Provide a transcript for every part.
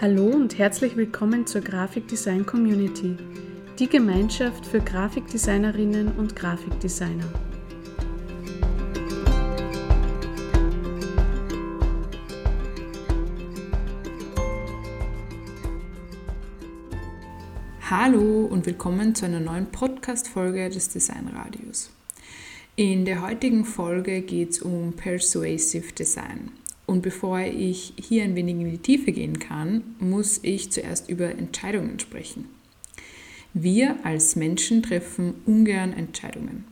Hallo und herzlich willkommen zur Grafikdesign Community, die Gemeinschaft für Grafikdesignerinnen und Grafikdesigner. Hallo und willkommen zu einer neuen Podcast-Folge des Designradios. In der heutigen Folge geht es um Persuasive Design. Und bevor ich hier ein wenig in die Tiefe gehen kann, muss ich zuerst über Entscheidungen sprechen. Wir als Menschen treffen ungern Entscheidungen.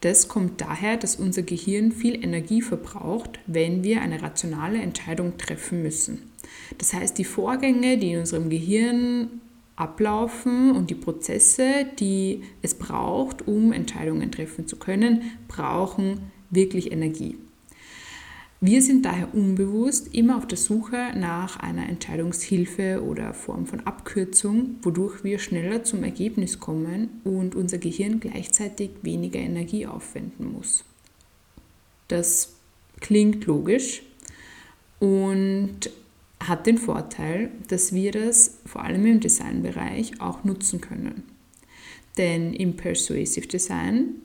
Das kommt daher, dass unser Gehirn viel Energie verbraucht, wenn wir eine rationale Entscheidung treffen müssen. Das heißt, die Vorgänge, die in unserem Gehirn ablaufen und die Prozesse, die es braucht, um Entscheidungen treffen zu können, brauchen wirklich Energie. Wir sind daher unbewusst immer auf der Suche nach einer Entscheidungshilfe oder Form von Abkürzung, wodurch wir schneller zum Ergebnis kommen und unser Gehirn gleichzeitig weniger Energie aufwenden muss. Das klingt logisch und hat den Vorteil, dass wir das vor allem im Designbereich auch nutzen können. Denn im Persuasive Design,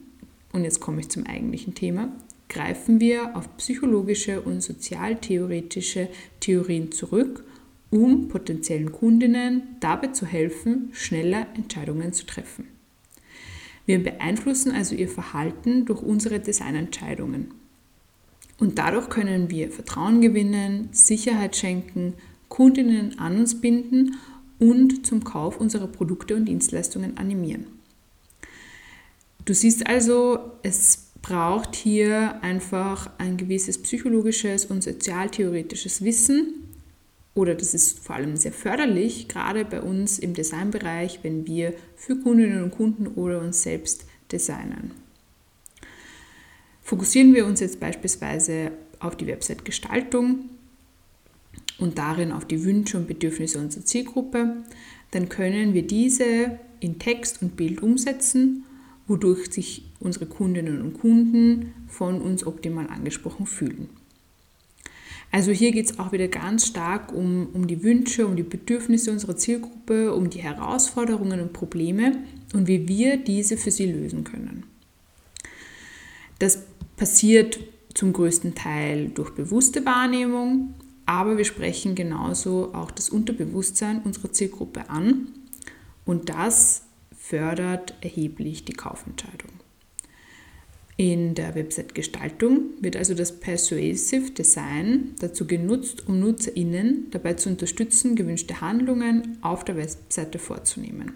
und jetzt komme ich zum eigentlichen Thema, greifen wir auf psychologische und sozialtheoretische Theorien zurück, um potenziellen Kundinnen dabei zu helfen, schneller Entscheidungen zu treffen. Wir beeinflussen also ihr Verhalten durch unsere Designentscheidungen. Und dadurch können wir Vertrauen gewinnen, Sicherheit schenken, Kundinnen an uns binden und zum Kauf unserer Produkte und Dienstleistungen animieren. Du siehst also, es braucht hier einfach ein gewisses psychologisches und sozialtheoretisches Wissen. Oder das ist vor allem sehr förderlich, gerade bei uns im Designbereich, wenn wir für Kundinnen und Kunden oder uns selbst designen. Fokussieren wir uns jetzt beispielsweise auf die Website-Gestaltung und darin auf die Wünsche und Bedürfnisse unserer Zielgruppe, dann können wir diese in Text und Bild umsetzen wodurch sich unsere Kundinnen und Kunden von uns optimal angesprochen fühlen. Also hier geht es auch wieder ganz stark um, um die Wünsche, um die Bedürfnisse unserer Zielgruppe, um die Herausforderungen und Probleme und wie wir diese für sie lösen können. Das passiert zum größten Teil durch bewusste Wahrnehmung, aber wir sprechen genauso auch das Unterbewusstsein unserer Zielgruppe an und das fördert erheblich die Kaufentscheidung. In der Website-Gestaltung wird also das Persuasive Design dazu genutzt, um NutzerInnen dabei zu unterstützen, gewünschte Handlungen auf der Webseite vorzunehmen.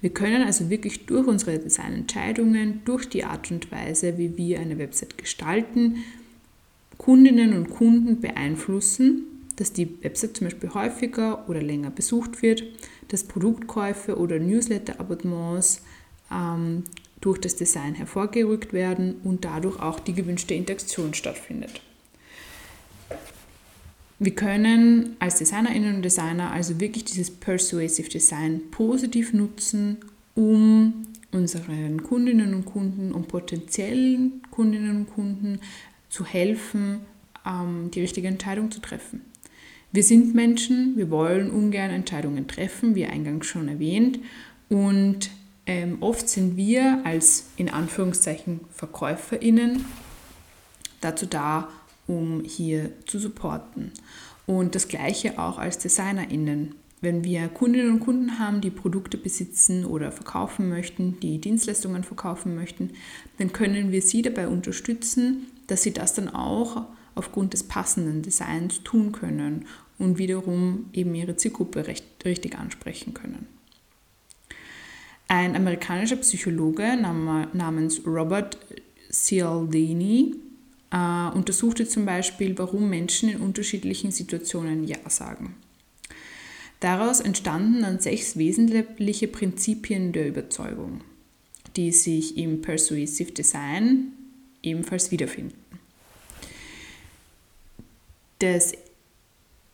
Wir können also wirklich durch unsere Designentscheidungen, durch die Art und Weise, wie wir eine Website gestalten, Kundinnen und Kunden beeinflussen, dass die Website zum Beispiel häufiger oder länger besucht wird, dass Produktkäufe oder Newsletter-Abonnements ähm, durch das Design hervorgerückt werden und dadurch auch die gewünschte Interaktion stattfindet. Wir können als Designerinnen und Designer also wirklich dieses Persuasive Design positiv nutzen, um unseren Kundinnen und Kunden und potenziellen Kundinnen und Kunden zu helfen, ähm, die richtige Entscheidung zu treffen. Wir sind Menschen, wir wollen ungern Entscheidungen treffen, wie eingangs schon erwähnt. Und ähm, oft sind wir als in Anführungszeichen VerkäuferInnen dazu da, um hier zu supporten. Und das gleiche auch als DesignerInnen. Wenn wir Kundinnen und Kunden haben, die Produkte besitzen oder verkaufen möchten, die Dienstleistungen verkaufen möchten, dann können wir sie dabei unterstützen, dass sie das dann auch aufgrund des passenden Designs tun können und wiederum eben ihre Zielgruppe recht, richtig ansprechen können. Ein amerikanischer Psychologe namens Robert Cialdini äh, untersuchte zum Beispiel, warum Menschen in unterschiedlichen Situationen Ja sagen. Daraus entstanden dann sechs wesentliche Prinzipien der Überzeugung, die sich im Persuasive Design ebenfalls wiederfinden. Das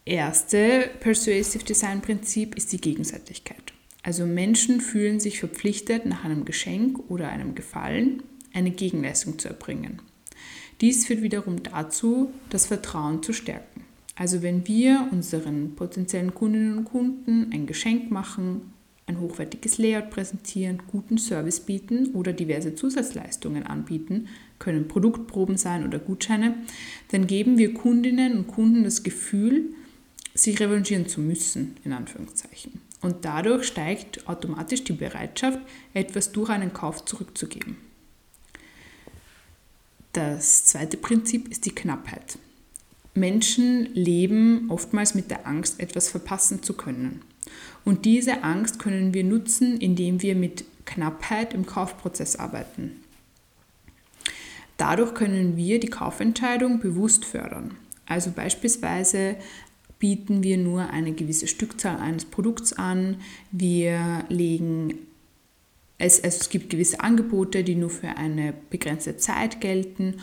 erste Persuasive Design Prinzip ist die Gegenseitigkeit. Also Menschen fühlen sich verpflichtet, nach einem Geschenk oder einem Gefallen eine Gegenleistung zu erbringen. Dies führt wiederum dazu, das Vertrauen zu stärken. Also wenn wir unseren potenziellen Kundinnen und Kunden ein Geschenk machen, ein hochwertiges Layout präsentieren, guten Service bieten oder diverse Zusatzleistungen anbieten, können Produktproben sein oder Gutscheine, dann geben wir Kundinnen und Kunden das Gefühl, sich revanchieren zu müssen, in Anführungszeichen. Und dadurch steigt automatisch die Bereitschaft, etwas durch einen Kauf zurückzugeben. Das zweite Prinzip ist die Knappheit. Menschen leben oftmals mit der Angst, etwas verpassen zu können. Und diese Angst können wir nutzen, indem wir mit Knappheit im Kaufprozess arbeiten. Dadurch können wir die Kaufentscheidung bewusst fördern. Also beispielsweise bieten wir nur eine gewisse Stückzahl eines Produkts an. Wir legen es, es gibt gewisse Angebote, die nur für eine begrenzte Zeit gelten.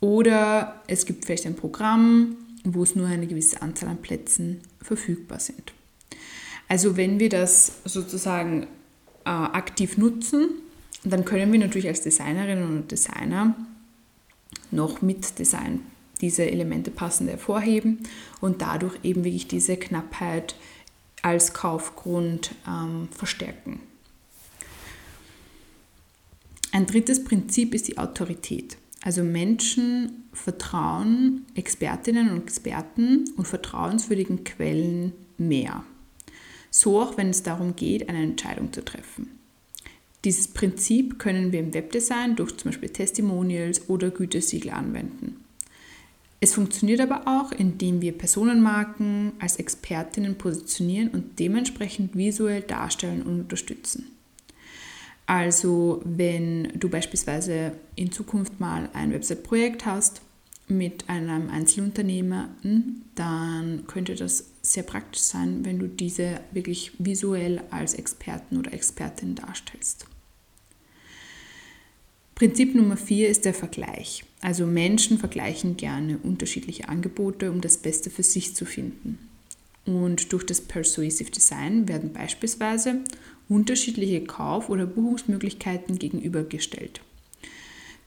Oder es gibt vielleicht ein Programm, wo es nur eine gewisse Anzahl an Plätzen verfügbar sind. Also wenn wir das sozusagen äh, aktiv nutzen, dann können wir natürlich als Designerinnen und Designer noch mit Design diese Elemente passend hervorheben und dadurch eben wirklich diese Knappheit als Kaufgrund ähm, verstärken. Ein drittes Prinzip ist die Autorität. Also Menschen vertrauen Expertinnen und Experten und vertrauenswürdigen Quellen mehr. So auch wenn es darum geht, eine Entscheidung zu treffen. Dieses Prinzip können wir im Webdesign durch zum Beispiel Testimonials oder Gütesiegel anwenden. Es funktioniert aber auch, indem wir Personenmarken als Expertinnen positionieren und dementsprechend visuell darstellen und unterstützen. Also wenn du beispielsweise in Zukunft mal ein Website-Projekt hast mit einem Einzelunternehmer, dann könnte das sehr praktisch sein, wenn du diese wirklich visuell als Experten oder Expertin darstellst. Prinzip Nummer vier ist der Vergleich. Also Menschen vergleichen gerne unterschiedliche Angebote, um das Beste für sich zu finden. Und durch das Persuasive Design werden beispielsweise unterschiedliche Kauf- oder Buchungsmöglichkeiten gegenübergestellt.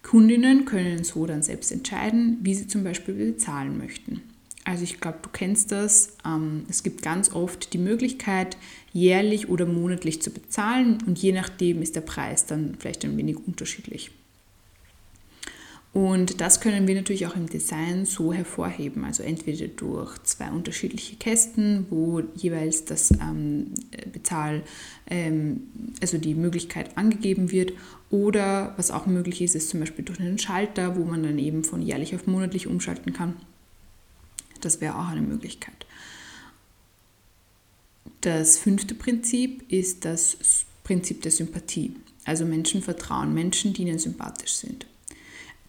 Kundinnen können so dann selbst entscheiden, wie sie zum Beispiel bezahlen möchten. Also ich glaube, du kennst das. Ähm, es gibt ganz oft die Möglichkeit, jährlich oder monatlich zu bezahlen und je nachdem ist der Preis dann vielleicht ein wenig unterschiedlich. Und das können wir natürlich auch im Design so hervorheben, also entweder durch zwei unterschiedliche Kästen, wo jeweils das ähm, Bezahl, ähm, also die Möglichkeit angegeben wird, oder was auch möglich ist, ist zum Beispiel durch einen Schalter, wo man dann eben von jährlich auf monatlich umschalten kann. Das wäre auch eine Möglichkeit. Das fünfte Prinzip ist das Prinzip der Sympathie. Also Menschen vertrauen Menschen, die ihnen sympathisch sind.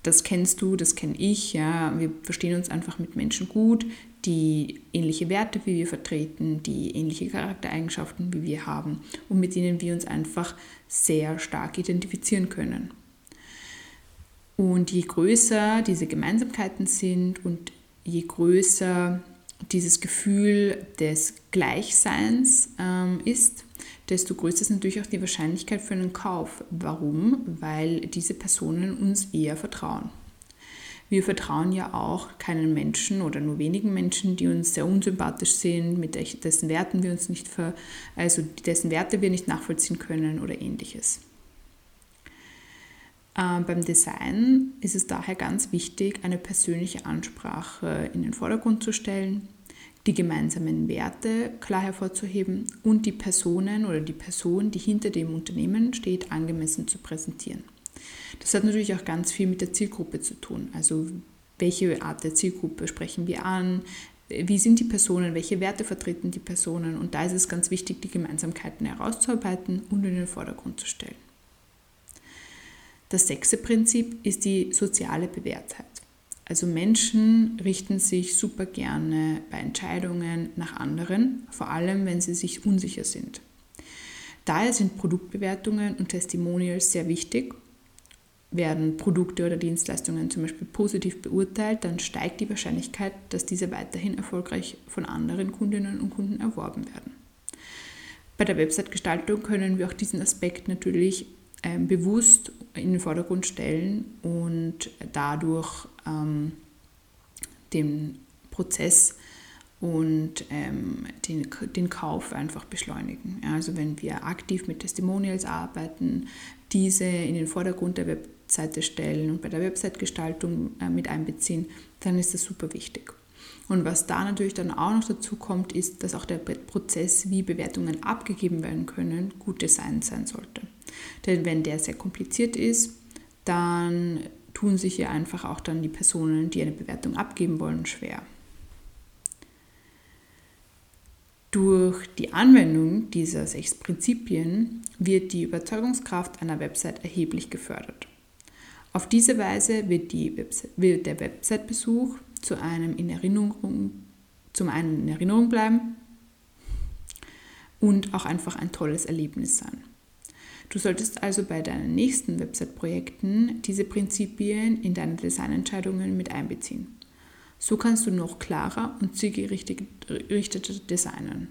Das kennst du, das kenne ich. Ja. Wir verstehen uns einfach mit Menschen gut, die ähnliche Werte wie wir vertreten, die ähnliche Charaktereigenschaften wie wir haben und mit denen wir uns einfach sehr stark identifizieren können. Und je größer diese Gemeinsamkeiten sind und je größer dieses Gefühl des Gleichseins ähm, ist, desto größer ist natürlich auch die Wahrscheinlichkeit für einen Kauf. Warum? Weil diese Personen uns eher vertrauen. Wir vertrauen ja auch keinen Menschen oder nur wenigen Menschen, die uns sehr unsympathisch sind, mit dessen Werten wir uns nicht ver, also dessen Werte wir nicht nachvollziehen können oder ähnliches. Äh, beim Design ist es daher ganz wichtig, eine persönliche Ansprache in den Vordergrund zu stellen, die gemeinsamen Werte klar hervorzuheben und die Personen oder die Person, die hinter dem Unternehmen steht, angemessen zu präsentieren. Das hat natürlich auch ganz viel mit der Zielgruppe zu tun. Also welche Art der Zielgruppe sprechen wir an? Wie sind die Personen? Welche Werte vertreten die Personen? Und da ist es ganz wichtig, die Gemeinsamkeiten herauszuarbeiten und in den Vordergrund zu stellen. Das sechste Prinzip ist die soziale Bewährtheit. Also Menschen richten sich super gerne bei Entscheidungen nach anderen, vor allem wenn sie sich unsicher sind. Daher sind Produktbewertungen und Testimonials sehr wichtig. Werden Produkte oder Dienstleistungen zum Beispiel positiv beurteilt, dann steigt die Wahrscheinlichkeit, dass diese weiterhin erfolgreich von anderen Kundinnen und Kunden erworben werden. Bei der Website-Gestaltung können wir auch diesen Aspekt natürlich bewusst in den Vordergrund stellen und dadurch ähm, den Prozess und ähm, den, den Kauf einfach beschleunigen. Also wenn wir aktiv mit Testimonials arbeiten, diese in den Vordergrund der Webseite stellen und bei der Website-Gestaltung äh, mit einbeziehen, dann ist das super wichtig. Und was da natürlich dann auch noch dazu kommt, ist, dass auch der Prozess, wie Bewertungen abgegeben werden können, gut designt sein sollte. Denn wenn der sehr kompliziert ist, dann tun sich ja einfach auch dann die Personen, die eine Bewertung abgeben wollen, schwer. Durch die Anwendung dieser sechs Prinzipien wird die Überzeugungskraft einer Website erheblich gefördert. Auf diese Weise wird, Website, wird der Website-Besuch zu einem in Erinnerung, zum einen in Erinnerung bleiben und auch einfach ein tolles Erlebnis sein. Du solltest also bei deinen nächsten Website-Projekten diese Prinzipien in deine Designentscheidungen mit einbeziehen. So kannst du noch klarer und zielgerichteter designen.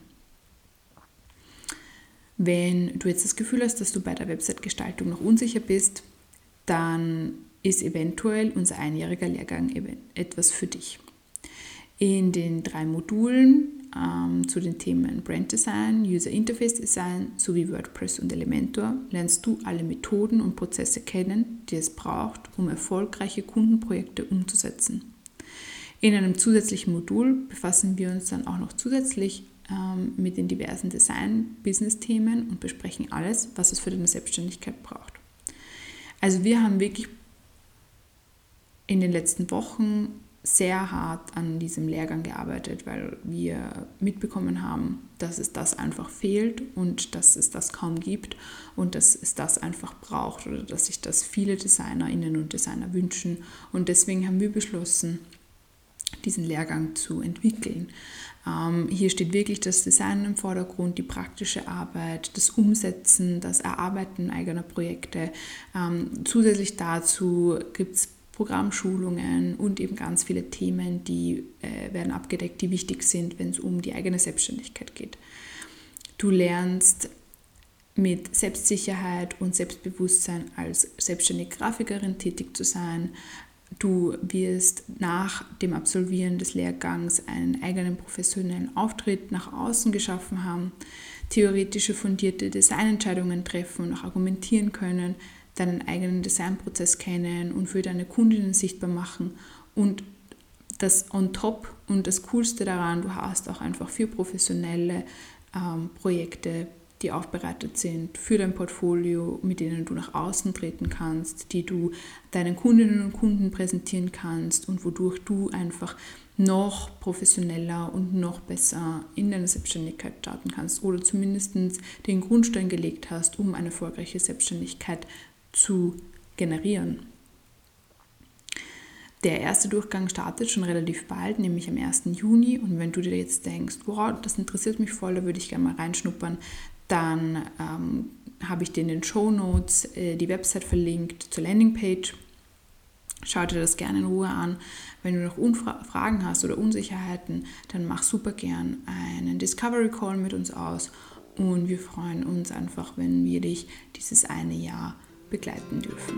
Wenn du jetzt das Gefühl hast, dass du bei der Website-Gestaltung noch unsicher bist, dann ist eventuell unser einjähriger Lehrgang etwas für dich. In den drei Modulen ähm, zu den Themen Brand Design, User Interface Design sowie WordPress und Elementor lernst du alle Methoden und Prozesse kennen, die es braucht, um erfolgreiche Kundenprojekte umzusetzen. In einem zusätzlichen Modul befassen wir uns dann auch noch zusätzlich ähm, mit den diversen Design-Business-Themen und besprechen alles, was es für deine Selbstständigkeit braucht. Also wir haben wirklich in den letzten Wochen sehr hart an diesem Lehrgang gearbeitet, weil wir mitbekommen haben, dass es das einfach fehlt und dass es das kaum gibt und dass es das einfach braucht oder dass sich das viele Designerinnen und Designer wünschen. Und deswegen haben wir beschlossen, diesen Lehrgang zu entwickeln. Ähm, hier steht wirklich das Design im Vordergrund, die praktische Arbeit, das Umsetzen, das Erarbeiten eigener Projekte. Ähm, zusätzlich dazu gibt es Programmschulungen und eben ganz viele Themen, die äh, werden abgedeckt, die wichtig sind, wenn es um die eigene Selbstständigkeit geht. Du lernst mit Selbstsicherheit und Selbstbewusstsein als selbstständige Grafikerin tätig zu sein. Du wirst nach dem Absolvieren des Lehrgangs einen eigenen professionellen Auftritt nach außen geschaffen haben, theoretische fundierte Designentscheidungen treffen und auch argumentieren können, deinen eigenen Designprozess kennen und für deine Kundinnen sichtbar machen und das on top und das Coolste daran, du hast auch einfach für professionelle ähm, Projekte die aufbereitet sind für dein Portfolio, mit denen du nach außen treten kannst, die du deinen Kundinnen und Kunden präsentieren kannst und wodurch du einfach noch professioneller und noch besser in deine Selbstständigkeit starten kannst oder zumindest den Grundstein gelegt hast, um eine erfolgreiche Selbstständigkeit zu generieren. Der erste Durchgang startet schon relativ bald, nämlich am 1. Juni. Und wenn du dir jetzt denkst, wow, das interessiert mich voll, da würde ich gerne mal reinschnuppern, dann ähm, habe ich dir in den Show Notes äh, die Website verlinkt zur Landingpage. Schau dir das gerne in Ruhe an. Wenn du noch Unfra Fragen hast oder Unsicherheiten, dann mach super gern einen Discovery Call mit uns aus und wir freuen uns einfach, wenn wir dich dieses eine Jahr begleiten dürfen.